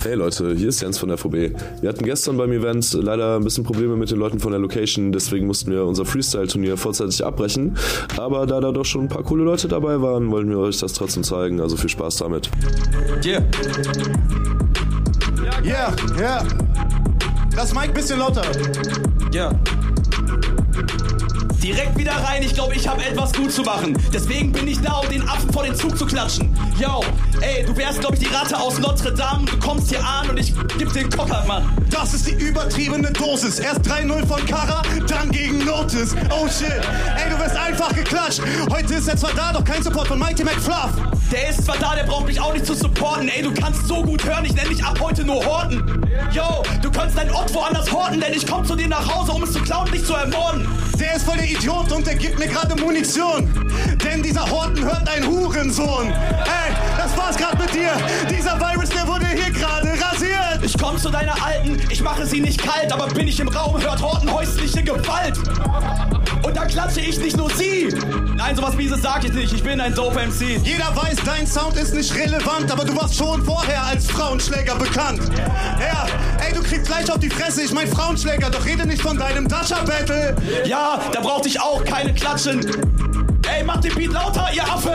Hey Leute, hier ist Jens von der VB. Wir hatten gestern beim Event leider ein bisschen Probleme mit den Leuten von der Location, deswegen mussten wir unser Freestyle-Turnier vorzeitig abbrechen. Aber da da doch schon ein paar coole Leute dabei waren, wollten wir euch das trotzdem zeigen. Also viel Spaß damit. Yeah. Yeah, yeah. Das Mic ein bisschen lauter. Ja. Direkt wieder rein, ich glaube, ich habe etwas gut zu machen. Deswegen bin ich da, um den Affen vor den Zug zu klatschen. Yo, ey, du wärst, glaube ich, die Ratte aus Notre Dame. Du kommst hier an und ich geb den Kocker, Mann. Das ist die übertriebene Dosis. Erst 3-0 von Kara, dann gegen Notice. Oh shit. Ey, du wirst einfach geklatscht. Heute ist er zwar da, doch kein Support von Mighty McFluff. Der ist zwar da, der braucht mich auch nicht zu supporten. Ey, du kannst so gut hören, ich nenn dich ab heute nur Horten. Yo, du kannst dein Ort woanders horten, denn ich komm zu dir nach Hause, um es zu klauen dich zu ermorden. Der ist voll der Idiot und der gibt mir gerade Munition. Denn dieser Horten hört ein Hurensohn. Ey, das war's gerade mit dir. Dieser Virus, der wurde hier gerade rasiert. Ich komm zu deiner Alten, ich mache sie nicht kalt, aber bin ich im Raum, hört Horten häusliche Gewalt. Und da klatsche ich nicht nur sie. Nein, sowas Mieses sag ich nicht, ich bin ein dope MC. Jeder weiß, dein Sound ist nicht relevant, aber du warst schon vorher als Frauenschläger bekannt. Ja, ey, du kriegst gleich auf die Fresse, ich mein Frauenschläger, doch rede nicht von deinem Dasha-Battle. Ja, da brauchte ich auch keine Klatschen. Ey, macht den Beat lauter, ihr Affen!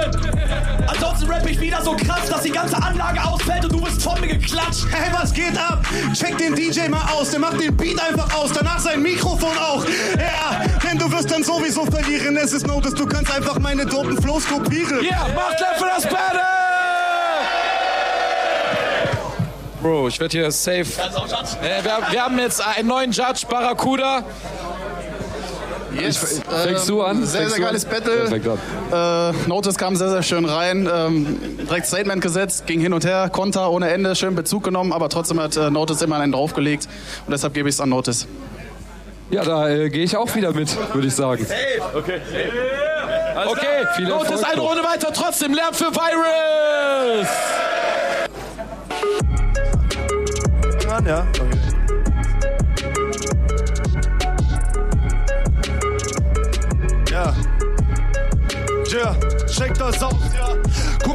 Ansonsten rapp ich wieder so krass, dass die ganze Anlage ausfällt und du wirst von mir geklatscht. Hey, was geht ab? Check den DJ mal aus, der macht den Beat einfach aus, danach sein Mikrofon auch. Ja, denn du wirst dann sowieso verlieren, es ist Notice, du kannst einfach meine dopen Flows kopieren. Ja, macht für das Battle! Bro, ich werde hier safe. Äh, wir, wir haben jetzt einen neuen Judge, Barracuda. Yes. Fängst du an? Sehr, Fängst sehr geiles an? Battle. Ja. Äh, Notice kam sehr, sehr schön rein. Ähm, direkt Statement gesetzt, ging hin und her, Konter ohne Ende, schön Bezug genommen, aber trotzdem hat äh, Notice immer einen draufgelegt. Und deshalb gebe ich es an Notice. Ja, da äh, gehe ich auch wieder mit, würde ich sagen. Okay. Okay, viel Erfolg ist eine. Runde weiter, trotzdem Lärm für Virus! Ja. Ja. Ja, check das aus, ja. Guck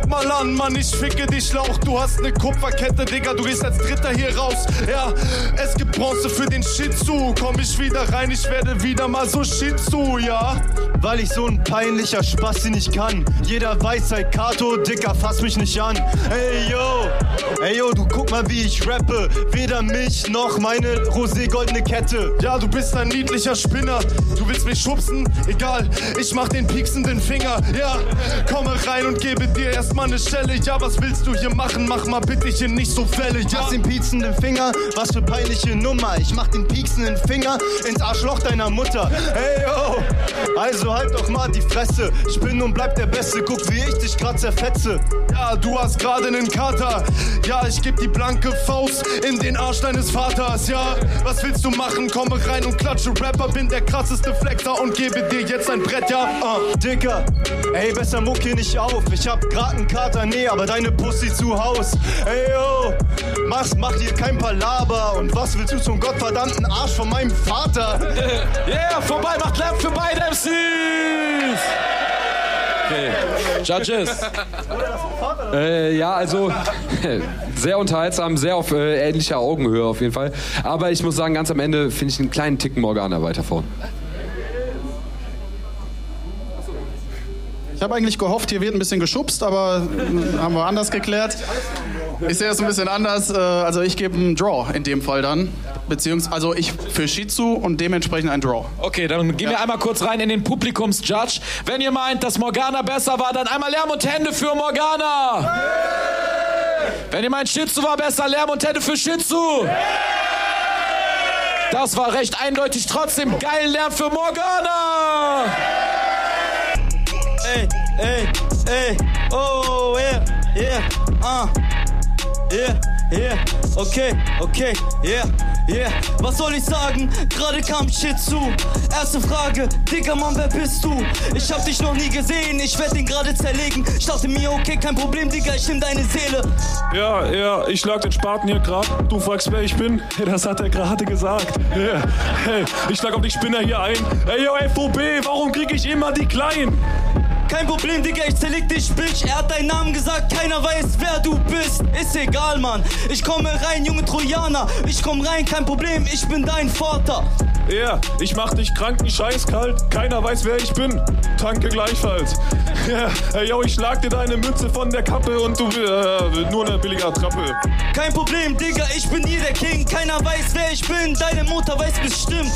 mal an, Mann, ich ficke dich Lauch. Du hast ne Kupferkette, Digga, du gehst als Dritter hier raus. Ja, es gibt Bronze für den Shitzu. Komm ich wieder rein, ich werde wieder mal so Shitzu, ja. Weil ich so ein peinlicher Spasti nicht kann. Jeder weiß seit Kato, Dicker, fass mich nicht an. Ey yo, ey yo, du guck mal wie ich rappe. Weder mich noch meine rosé-goldene Kette. Ja, du bist ein niedlicher Spinner. Du willst mich schubsen? Egal, ich mach den pieksenden Finger. Ja, komme rein und gebe dir erstmal ne Stelle. Ja, was willst du hier machen? Mach mal bitte hier nicht so Fälle. Ja, den pieksenden Finger, was für peinliche Nummer. Ich mach den pieksenden Finger ins Arschloch deiner Mutter. Ey yo, also halt doch mal die Fresse. Ich bin und bleib der Beste, guck wie ich dich grad zerfetze. ja, du hast gerade nen Kater. Ja, ich geb die blanke Faust in den Arsch deines Vaters. Ja, was willst du machen? Komme rein und klatsche Rapper. Bin der krasseste Flexer und gebe dir jetzt ein Brett. Ja, ah. Dicker, ey, besser muck hier nicht auf. Ich hab grad einen Kater, nee, aber deine Pussy zu Haus. Ey, yo, mach's, mach hier kein Palaber. Und was willst du zum gottverdammten Arsch von meinem Vater? Yeah, vorbei, macht Lärm für beide MCs! Okay. Judges. äh, ja, also sehr unterhaltsam, sehr auf äh, ähnlicher Augenhöhe auf jeden Fall. Aber ich muss sagen, ganz am Ende finde ich einen kleinen Ticken Morgana weiter vorn. Habe eigentlich gehofft, hier wird ein bisschen geschubst, aber äh, haben wir anders geklärt. Ich sehe es ein bisschen anders. äh, Also ich gebe einen Draw in dem Fall dann. Beziehungsweise also ich für Shizu und dementsprechend ein Draw. Okay, dann gehen wir einmal kurz rein in den Publikumsjudge. Wenn ihr meint, dass Morgana besser war, dann einmal Lärm und Hände für Morgana! Wenn ihr meint, Shitsu war besser, Lärm und Hände für Shitsu! Das war recht eindeutig. Trotzdem geilen Lärm für Morgana! Ey, ey, ey, oh, yeah, yeah, ah, yeah, yeah, okay, okay, yeah, yeah. Was soll ich sagen? Gerade kam Shit zu. Erste Frage, Digga Mann, wer bist du? Ich hab dich noch nie gesehen, ich werd ihn gerade zerlegen. Ich dachte mir, okay, kein Problem, Digga, ich nehm deine Seele. Ja, ja, ich schlag den Spaten hier grad. Du fragst, wer ich bin? Das hat er gerade gesagt. Yeah. Hey, ich schlag auf die Spinner hier ein. Ey, yo, FOB, warum krieg ich immer die Kleinen? Kein Problem, Digga, ich zerleg dich, Bitch. Er hat deinen Namen gesagt, keiner weiß, wer du bist. Ist egal, Mann. Ich komme rein, junge Trojaner. Ich komm rein, kein Problem, ich bin dein Vater. Ja, yeah, ich mach dich kranken Scheiß kalt. Keiner weiß, wer ich bin. Danke gleichfalls. Ja, yeah, yo, ich schlag dir deine Mütze von der Kappe und du äh, nur eine billige Attrappe. Kein Problem, Digga, ich bin hier der King. Keiner weiß, wer ich bin. Deine Mutter weiß bestimmt.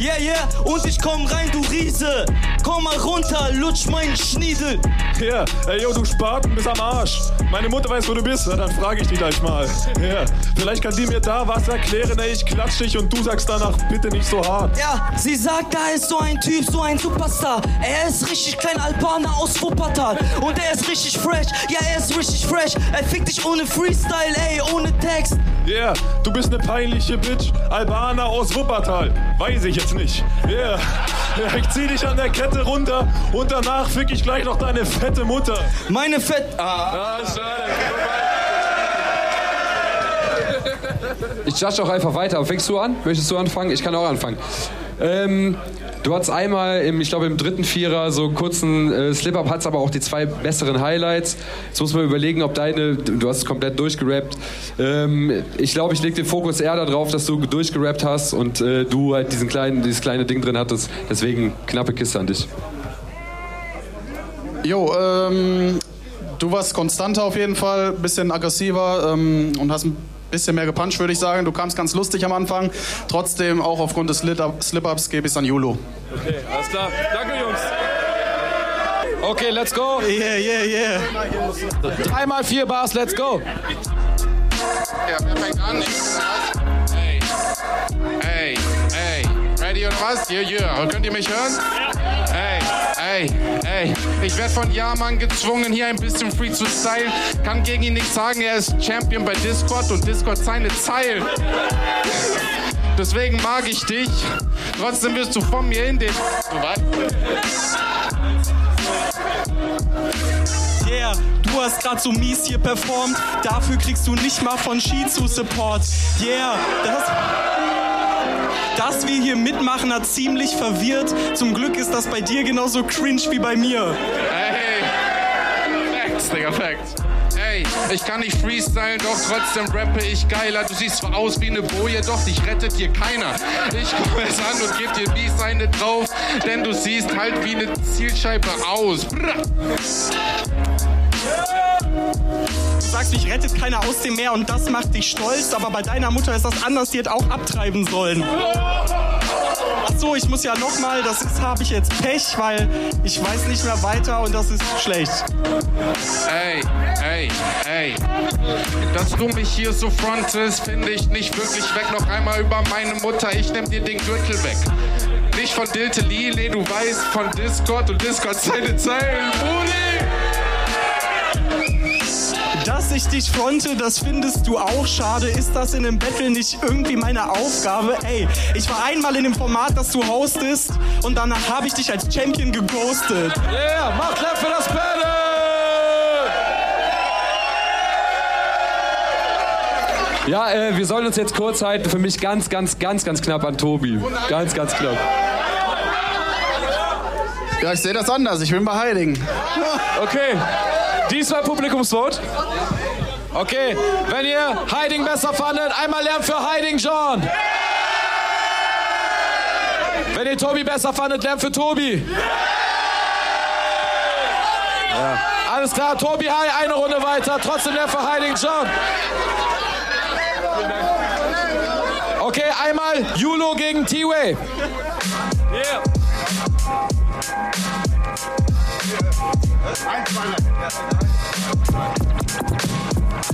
Yeah, yeah, und ich komm rein, du Riese. Komm mal runter, lutsch meinen Schniedel. Ja, ey, yo, du Spaten bist am Arsch. Meine Mutter weiß, wo du bist. Na, dann frage ich dich gleich mal. Ja, vielleicht kann die mir da was erklären. Ey, ich klatsch dich und du sagst danach bitte nicht so hart. Ja, sie sagt, da ist so ein Typ, so ein Superstar. Er ist richtig klein Albaner aus Wuppertal. Und er ist richtig fresh. Ja, er ist richtig fresh. Er fickt dich ohne Freestyle, ey, ohne Text. Yeah, du bist ne peinliche Bitch. Albaner aus Wuppertal. Weiß ich jetzt nicht. Yeah. ja, ich zieh dich an der Kette runter und danach fick ich gleich noch deine fette Mutter. Meine fett. Ah, ah schade. Ich judge auch einfach weiter. Fängst du an? Möchtest du anfangen? Ich kann auch anfangen. Ähm, du hattest einmal, im, ich glaube im dritten Vierer, so einen kurzen äh, Slip-Up, hattest aber auch die zwei besseren Highlights. Jetzt muss man überlegen, ob deine, du hast es komplett durchgerappt. Ähm, ich glaube, ich lege den Fokus eher darauf, dass du durchgerappt hast und äh, du halt diesen kleinen, dieses kleine Ding drin hattest. Deswegen knappe Kiste an dich. Jo, ähm, du warst konstanter auf jeden Fall, bisschen aggressiver ähm, und hast ein bisschen mehr gepuncht, würde ich sagen. Du kamst ganz lustig am Anfang. Trotzdem, auch aufgrund des Slip-Ups, gebe ich es an Julu. Okay, alles klar. Danke, Jungs. Okay, let's go. Yeah, yeah, yeah. Dreimal vier Bars, let's go. Ja, wer fängt an? Ey, ey, ey. Ready oder was? Yeah, yeah. Könnt ihr mich hören? Ey, ey, ey. Ich werde von Jahrmann gezwungen, hier ein bisschen free zu stylen. Kann gegen ihn nichts sagen, er ist Champion bei Discord und Discord seine Zeilen. Deswegen mag ich dich. Trotzdem wirst du von mir in den. Yeah, du hast grad so mies hier performt. Dafür kriegst du nicht mal von Shizu Support. Yeah, das dass wir hier mitmachen, hat ziemlich verwirrt. Zum Glück ist das bei dir genauso cringe wie bei mir. Hey, Facts, Digga, Facts. Ey, ich kann nicht freestylen, doch trotzdem rappe ich geiler. Du siehst zwar aus wie eine Boje, doch dich rettet hier keiner. Ich komme es an und geb dir Beats eine drauf, denn du siehst halt wie eine Zielscheibe aus. Brr. Sagst, dich rettet keiner aus dem Meer und das macht dich stolz, aber bei deiner Mutter ist das anders, die hätte auch abtreiben sollen. Ach so, ich muss ja nochmal, das habe ich jetzt Pech, weil ich weiß nicht mehr weiter und das ist schlecht. Ey, ey, ey. Dass du mich hier so frontest, finde ich nicht wirklich weg. Noch einmal über meine Mutter, ich nehm dir den Gürtel weg. Nicht von Dilte Lile, du weißt von Discord und Discord seine Zeilen. Brudi! Ich dich fronte, das findest du auch schade. Ist das in einem Battle nicht irgendwie meine Aufgabe? Ey, ich war einmal in dem Format, das du hostest und danach habe ich dich als Champion geghostet. Yeah, mach Clap für das Battle! Ja, äh, wir sollen uns jetzt kurz halten. Für mich ganz, ganz, ganz, ganz knapp an Tobi. Ganz, ganz knapp. Ja, ich sehe das anders. Ich bin bei Heiligen. Okay. Diesmal Publikumsvote. Okay, wenn ihr Heiding besser fandet, einmal Lärm für Heiding John. Wenn ihr Tobi besser fandet, Lärm für Tobi. Ja. Alles klar, Tobi Hai, eine Runde weiter. Trotzdem Lärm für Heiding John. Okay, einmal Julo gegen T-Way. Yeah.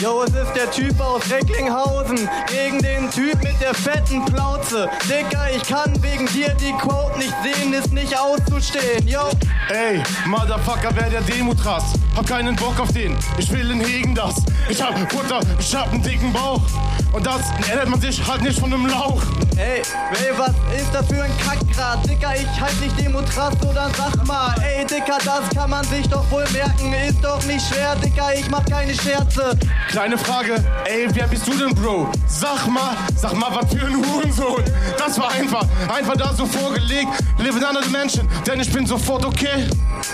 Yo, es ist der Typ aus Recklinghausen gegen den Typ mit der fetten Plauze. Dicker, ich kann wegen dir die Quote nicht sehen, ist nicht auszustehen. Yo. Ey, Motherfucker, wer der Demut rast. hab keinen Bock auf den. Ich will in Hegen das. Ich hab Futter, ich hab einen dicken Bauch. Und das ernährt man sich halt nicht von einem Lauch. Ey, ey, was ist das für ein Kackgrad? Dicker, ich halt nicht Demotrast oder sag mal. Ey, Dicker, das kann man sich doch wohl merken. Ist doch nicht schwer, Dicker, ich mach keine Scherze. Kleine Frage, ey, wer bist du denn, Bro? Sag mal, sag mal, was für ein Hurensohn. Das war einfach, einfach da so vorgelegt. Live in another dimension, denn ich bin sofort okay.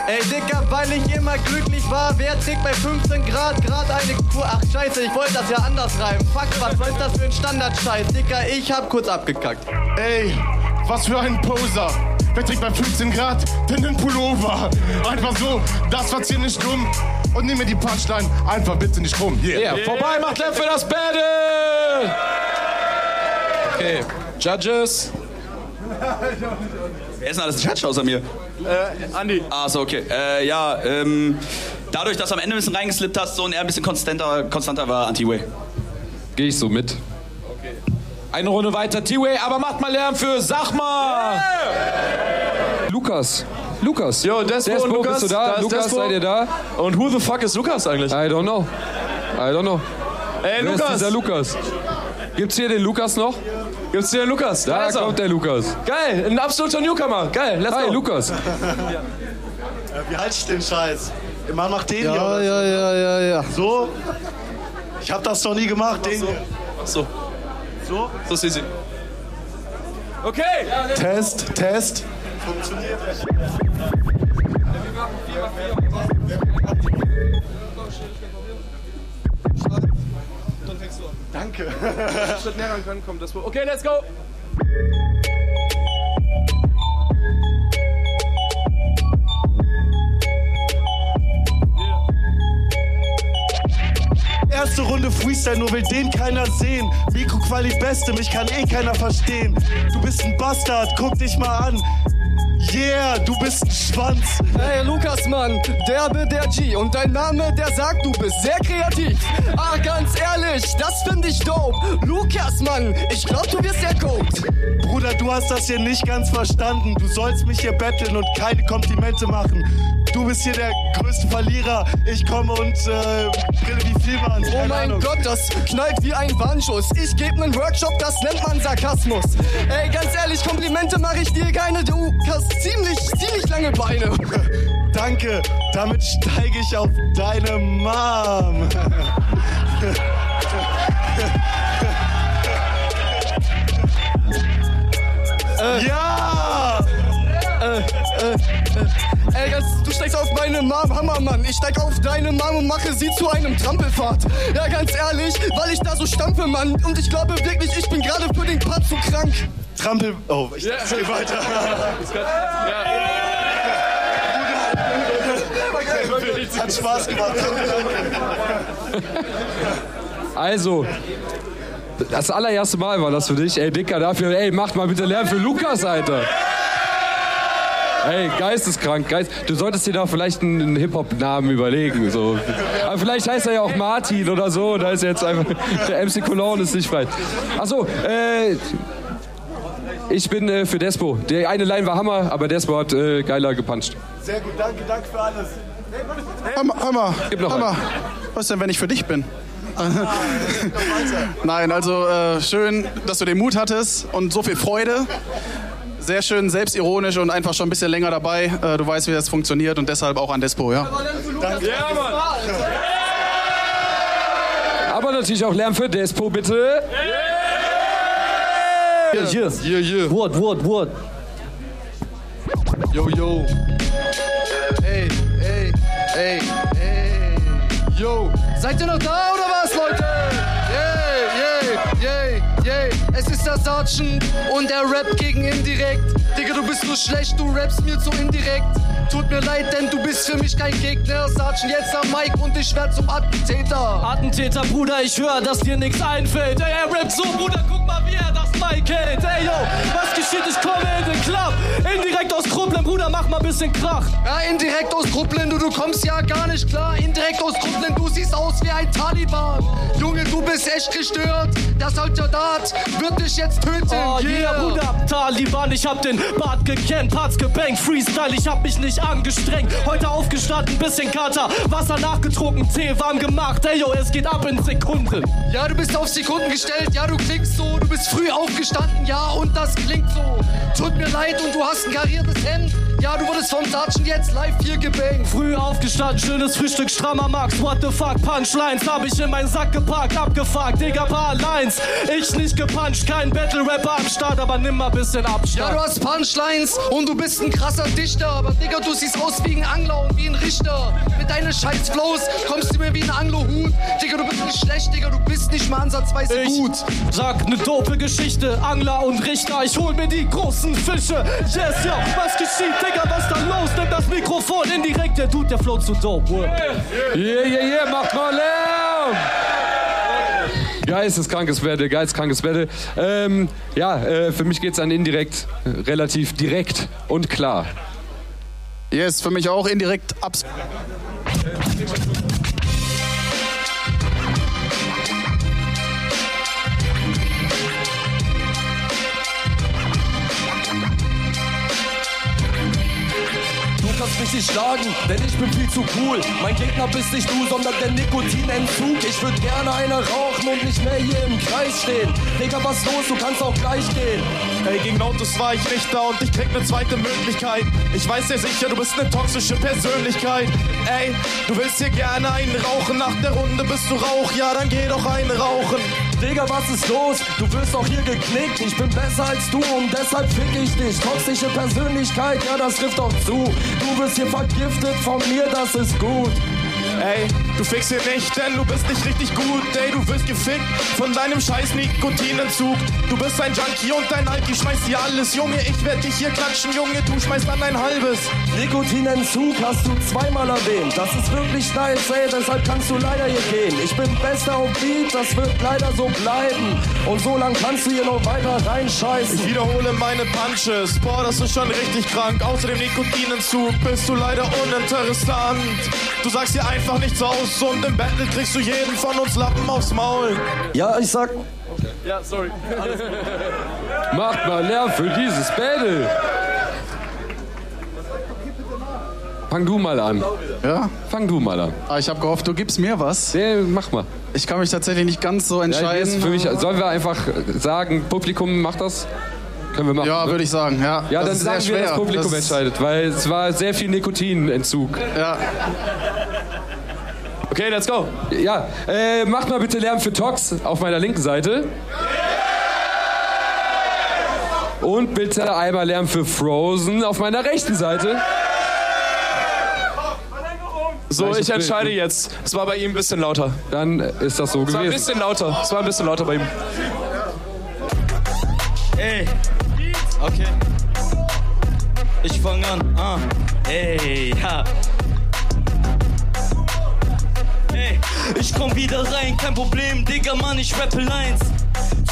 Ey, Dicker, weil ich immer glücklich war, wer dick bei 15 Grad, grad eine Kur. Ach, scheiße, ich wollte das ja anders reimen. Fuck, was soll das für ein Standardscheiß? Dicker, ich hab kurz abgekackt. Ey, was für ein Poser. Wer trägt bei 15 Grad denn den Pullover? Einfach so, das war ziemlich dumm. Und nimm mir die Punchline einfach bitte nicht rum. Yeah, vorbei, macht Lamp für das Battle! Okay, Judges. Wer ist denn alles Judge außer mir? Äh, Andi. Ah, so, okay. Äh, ja, ähm, dadurch, dass du am Ende ein bisschen reingeslippt hast so und er ein bisschen konstanter, konstanter war, Anti-Way. Gehe ich so mit. Eine Runde weiter T-Way, aber macht mal Lärm für Sachma! Lukas. Lukas. Jo, Despo, und Lukas, bist du da? da ist Lukas, Despo. seid ihr da? Und who the fuck ist Lukas eigentlich? I don't know. I don't know. Ey, Wer ist Lukas! dieser Lukas? Gibt's hier den Lukas noch? Gibt's hier den Lukas? Da ist er. kommt der Lukas. Geil, ein absoluter Newcomer. Geil, let's Hi, go. Lukas. Wie halte ich den Scheiß? Man macht den Ja, hier ja, ja, ja, ja. so. Ich hab das noch nie gemacht. Den hier. So. So? So ist easy. Okay. Test, Test. Funktioniert. Danke. Schritt näher ran können, kommt Despo. Okay, let's go. Erste Runde Freestyle, nur will den keiner sehen. Mikroquali Beste, mich kann eh keiner verstehen. Du bist ein Bastard, guck dich mal an. Yeah, du bist ein Schwanz. Hey Lukas, Mann, derbe der G und dein Name, der sagt, du bist sehr kreativ. Ah, ganz ehrlich, das finde ich dope. Lukas, Mann, ich glaub, du wirst erguckt. Bruder, du hast das hier nicht ganz verstanden. Du sollst mich hier betteln und keine Komplimente machen. Du bist hier der größte Verlierer. Ich komme und äh, brille wie Vielmann. Oh mein Gott, das knallt wie ein Warnschuss. Ich gebe nen Workshop, das nennt man Sarkasmus. Ey, ganz ehrlich, Komplimente mache ich dir keine. Du hast ziemlich, ziemlich lange Beine. Danke, damit steige ich auf deine Mom. meine Mom, Hammermann. Ich steig auf deine Mom und mache sie zu einem Trampelfahrt. Ja, ganz ehrlich, weil ich da so stampfe, Mann. Und ich glaube wirklich, ich bin gerade für den Part zu krank. Trampel. Oh, ich yeah. geh weiter. Hat Spaß gemacht. Also, das allererste Mal war das für dich. Ey, Dicker, dafür, ey, macht mal bitte Lärm für Lukas, Alter. Ey, geisteskrank, geist. Du solltest dir da vielleicht einen, einen Hip-Hop-Namen überlegen. So. Aber vielleicht heißt er ja auch Martin oder so. Da ist jetzt einfach. Der MC Cologne ist nicht frei. Achso, äh. Ich bin äh, für Despo. Der eine Line war Hammer, aber Despo hat äh, geiler gepuncht. Sehr gut, danke, danke für alles. Hör mal, Gib noch hör mal. Was denn, wenn ich für dich bin? Nein, also äh, schön, dass du den Mut hattest und so viel Freude. Sehr schön selbstironisch und einfach schon ein bisschen länger dabei. Äh, du weißt, wie das funktioniert und deshalb auch an Despo, ja? Danke. Ja, Mann. Aber natürlich auch Lärm für Despo, bitte. Yeah, yeah. Yeah, yeah. What, what, what? Yo, yo. Ey, ey, ey, ey. Yo. Seid ihr noch da oder was, Leute? Sergeant und er rappt gegen indirekt. Digga, du bist so schlecht, du rappst mir zu indirekt. Tut mir leid, denn du bist für mich kein Gegner. Sergeant jetzt am Mic und ich werd zum Attentäter. Attentäter, Bruder, ich höre, dass dir nichts einfällt. Ey, er rappt so, Bruder, guck mal, wie er das Mic hält. Ey, yo, was geschieht? Ich komme in den Club. Indirekt aus Krupplen, Bruder, mach mal bisschen Krach. Ja, indirekt aus Brooklyn, du, du kommst ja gar nicht klar. Indirekt aus Brooklyn, du siehst aus wie ein Taliban. Junge, du bist echt gestört. Der Soldat wird dich jetzt töten. Oh yeah, Bruder, Taliban, ich hab den Bart gekennt, Parts gebankt, Freestyle, ich hab mich nicht angestrengt. Heute aufgestanden, bisschen Kater, Wasser nachgetrunken, Tee warm gemacht. Ey, yo, es geht ab in Sekunden. Ja, du bist auf Sekunden gestellt, ja, du klingst so. Du bist früh aufgestanden, ja, und das klingt so. Tut mir leid und du hast ein kariertes Hemd. Ja, du wurdest vom Sergeant jetzt live hier gebankt. Früh aufgestanden, schönes Frühstück, strammer Max. What the fuck, Punchlines hab ich in meinen Sack gepackt, abgefuckt, Digga, paar Lines. Ich nicht gepuncht, kein Battle-Rapper am Start, aber nimm mal bisschen Abstand. Ja, du hast Punchlines und du bist ein krasser Dichter. Aber Digga, du siehst aus wie ein Angler und wie ein Richter. Mit deinen scheiß Flows kommst du mir wie ein Anglohut. Digga, du bist nicht schlecht, Digga, du bist nicht mal ansatzweise Ich gut. sag ne dope Geschichte, Angler und Richter, ich hol mir die großen Fische. Yes, ja, was geschieht, Digga, was da los? Nimm das Mikrofon indirekt, der Dude, der float zu dope. Word. Yeah, yeah, yeah, macht mal Lärm! Geisteskrankes Battle, geisteskrankes Battle. Ähm, ja, äh, für mich geht's an indirekt relativ direkt und klar. Yes, für mich auch indirekt abs. Kannst mich nicht schlagen, denn ich bin viel zu cool. Mein Gegner bist nicht du, sondern der Nikotinentzug. Ich würd gerne eine rauchen und nicht mehr hier im Kreis stehen. Digga, was los? Du kannst auch gleich gehen. Ey, gegen Autos war ich nicht da und ich krieg ne zweite Möglichkeit. Ich weiß ja sicher, du bist ne toxische Persönlichkeit. Ey, du willst hier gerne einen rauchen, nach der Runde bist du Rauch, ja, dann geh doch einen rauchen. Digga, was ist los? Du wirst auch hier geknickt. Ich bin besser als du und deshalb fick ich dich. Toxische Persönlichkeit, ja, das trifft doch zu. Du wirst hier vergiftet von mir, das ist gut. Ey, du fickst hier nicht, denn du bist nicht richtig gut. Ey, du wirst gefickt von deinem scheiß Nikotinentzug. Du bist ein Junkie und dein Alki schmeißt dir alles. Junge, ich werd dich hier klatschen, Junge, du schmeißt dann ein halbes. Nikotinentzug hast du zweimal erwähnt. Das ist wirklich nice, ey, deshalb kannst du leider hier gehen. Ich bin bester auf Beat, das wird leider so bleiben. Und so lang kannst du hier noch weiter reinscheißen. Ich wiederhole meine Punches. Boah, das ist schon richtig krank. Außer dem Nikotinentzug bist du leider uninteressant. Du sagst hier einfach nichts aus und im Battle kriegst du jeden von uns Lappen aufs Maul. Ja, ich sag. Ja, sorry. Macht mal Lärm für dieses Battle! Fang du mal an. Ja? Fang du mal an. Ah, ich habe gehofft, du gibst mir was. Nee, mach mal. Ich kann mich tatsächlich nicht ganz so Ja, entscheiden. jetzt für mich, sollen wir einfach sagen, Publikum macht das? Können wir machen. Ja, ne? würde ich sagen, ja. Ja, Das dann ist sehr sagen wir, das. Publikum Das- entscheidet, weil es war sehr viel Nikotinentzug. Ja. Okay, let's go. Ja, äh, macht mal bitte Lärm für Tox auf meiner linken Seite. Und bitte einmal Lärm für Frozen auf meiner rechten Seite. So, ich entscheide jetzt. Es war bei ihm ein bisschen lauter. Dann ist das so Es war ein gewesen. bisschen lauter. Es war ein bisschen lauter bei ihm. Ey. Okay. Ich fang an. Ah. Ey, ja. Ich komm wieder rein, kein Problem, Digga, Mann, ich rappe Lines.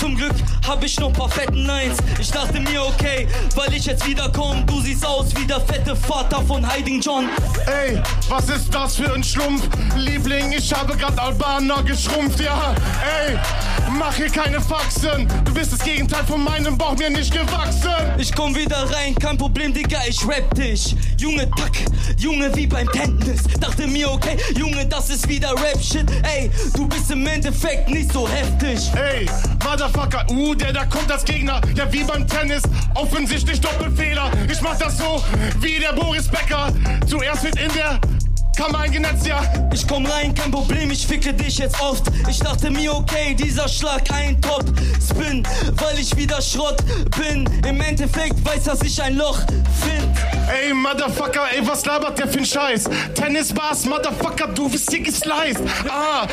Zum Glück hab ich noch paar fetten Lines. Ich dachte mir, okay, weil ich jetzt wieder komm, du siehst aus wie der fette Vater von Hiding John. Ey, was ist das für ein Schlumpf? Liebling, ich habe grad Albaner geschrumpft, ja. Ey, mach hier keine Faxen. Du bist das Gegenteil von meinem Bauch mir nicht gewachsen. Ich komm wieder rein, kein Problem, Digga, ich rap dich. Junge, tack, Junge, wie beim Tennis. Dachte mir, okay, Junge, das ist wieder Rap-Shit. Ey, du bist im Endeffekt nicht so heftig. Ey, Motherfucker, uh, der da kommt als Gegner. Ja, wie beim Tennis, offensichtlich Doppelfehler. Ich mach das so, wie der Boris Becker. Zuerst wird in der Kammer eingenetzt, ja. Ich komm rein, kein Problem, ich ficke dich jetzt oft. Ich dachte mir, okay, dieser Schlag ein Top-Spin, weil ich wieder Schrott bin. Im Endeffekt weiß, dass ich ein Loch find. Ey, Motherfucker, ey, was labert der für ein Scheiß? Tennisbars, Motherfucker, du bist hier gesliced. Ah,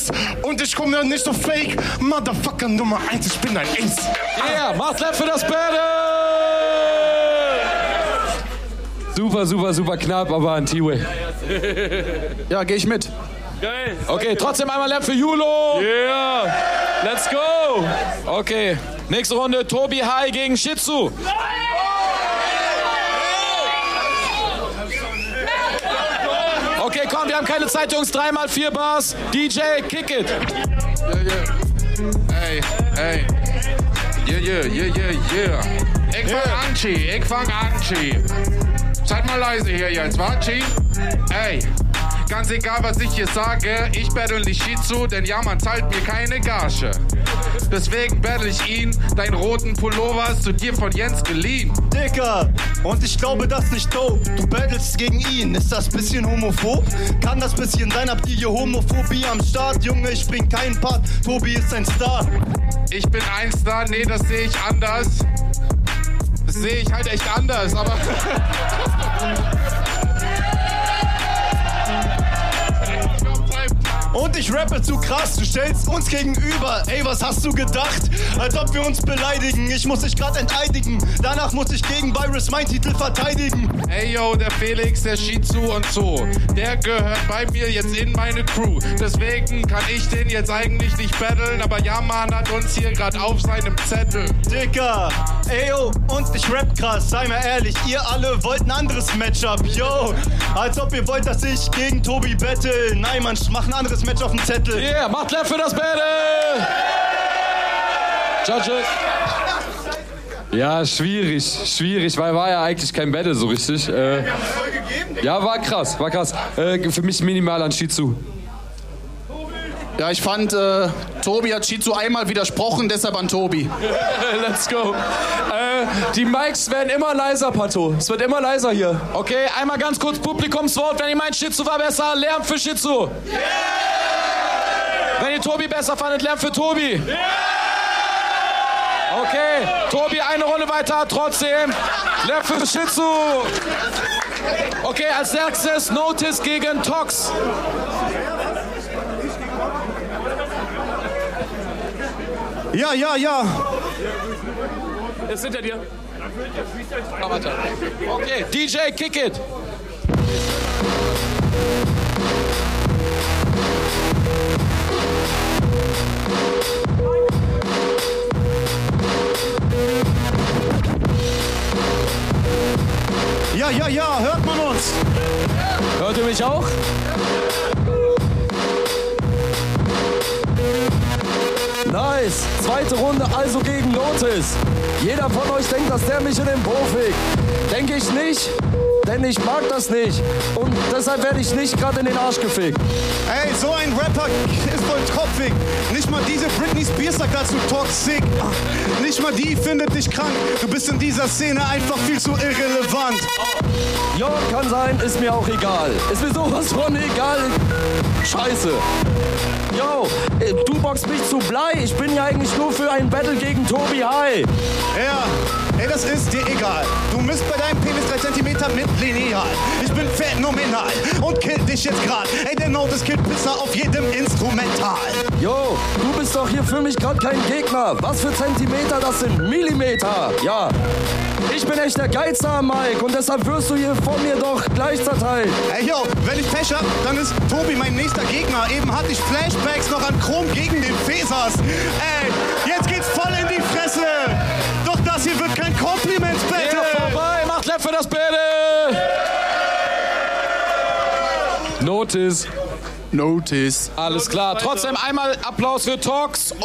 yes, und ich komme nicht so fake. Motherfucker Nummer eins, ich bin ein Ace. Yeah, macht Lärm für das Battle! Super, super, super knapp, aber ein T-Way. Ja, gehe ich mit. Geil. Okay, trotzdem einmal Lärm für Julo. Yeah. Let's go. Okay, nächste Runde Tobi Hai gegen Shitsu. Okay, komm, wir haben keine Zeit, Jungs. Dreimal vier Bars. DJ, kick it. Yeah, yeah. Ey, ey. Yeah, yeah, yeah, yeah, yeah. Ich fang an, Chi. Ich fang an, Chi. Seid mal leise hier jetzt, wa, Chi? Ey. Ganz egal, was ich hier sage, ich battle nicht Shizu, denn ja, man zahlt mir keine Gage. Deswegen battle ich ihn, deinen roten Pullover hast du dir von Jens geliehen. Dicker, und ich glaube das nicht dope. Du battlest gegen ihn, ist das bisschen homophob? Kann das bisschen sein, habt ihr hier Homophobie am Start? Junge, ich bring keinen Part, Tobi ist ein Star. Ich bin ein Star, nee, das sehe ich anders. Das sehe ich halt echt anders, aber. Und ich rappe zu krass, du stellst uns gegenüber. Ey, was hast du gedacht? Als ob wir uns beleidigen. Ich muss dich grad enteidigen. Danach muss ich gegen Virus meinen Titel verteidigen. Ey yo, der Felix, der Shizu und so. Der gehört bei mir jetzt in meine Crew. Deswegen kann ich den jetzt eigentlich nicht battlen. Aber Yaman hat uns hier grad auf seinem Zettel. Dicker, ey yo, und ich rap krass, sei mal ehrlich, ihr alle wollt ein anderes Matchup, yo. Als ob ihr wollt, dass ich gegen Tobi battle. Nein, man, mach ein anderes Match auf dem Zettel. Yeah, macht Clap für das Battle! Judges. Ja, schwierig, schwierig, weil war ja eigentlich kein Battle so richtig. Äh, ja, war krass, war krass. Äh, für mich minimal an Shizu. Ja, ich fand, äh, Tobi hat Shizu einmal widersprochen, deshalb an Tobi. Let's go. Äh, die Mics werden immer leiser, Pato. Es wird immer leiser hier. Okay, einmal ganz kurz Publikumswort. Wenn ihr meint, Shizu war besser, Lärm für Shizu. Wenn ihr Tobi besser fandet, Lärm für Tobi. Okay, Tobi eine Runde weiter, trotzdem. Lärm für Shizu. Okay, als nächstes Notice gegen Tox. Ja, ja, ja. Ist hinter dir. Okay, DJ, kick it. Ja, ja, ja, hört man uns? Hört ihr mich auch? Nice. Zweite Runde also gegen Notice. Jeder von euch denkt, dass der mich in den Po fickt. Denke ich nicht, denn ich mag das nicht. Und deshalb werde ich nicht gerade in den Arsch gefickt. Ey, so ein Rapper ist voll tropfig. Nicht mal diese Britney Spears sagt dazu toxic. Nicht mal die findet dich krank. Du bist in dieser Szene einfach viel zu irrelevant. Ja, kann sein, ist mir auch egal. Ist mir sowas von egal. Scheiße. Yo, äh, du boxst mich zu Blei. Ich bin ja eigentlich nur für ein Battle gegen Tobi High. Ja, das ist dir egal. Du misst bei deinem Penis 3 cm mit Lineal. Ich bin phänomenal und kill dich jetzt grad. Ey, der Notice killt Pisser auf jedem Instrumental. Yo, du bist doch hier für mich gerade kein Gegner. Was für Zentimeter, das sind Millimeter. Ja, ich bin echt der Geizer, Mike, und deshalb wirst du hier von mir doch gleich zerteilt. Ey, yo, wenn ich Pech hab, dann ist Tobi mein nächster Gegner. Eben hatte ich Flashbacks noch an Chrom gegen den Fesas. Ey, jetzt geht's voll in die Fresse. Doch das hier wird kein für das Battle! Notice. Notice. Alles klar. Trotzdem einmal Applaus für Tox und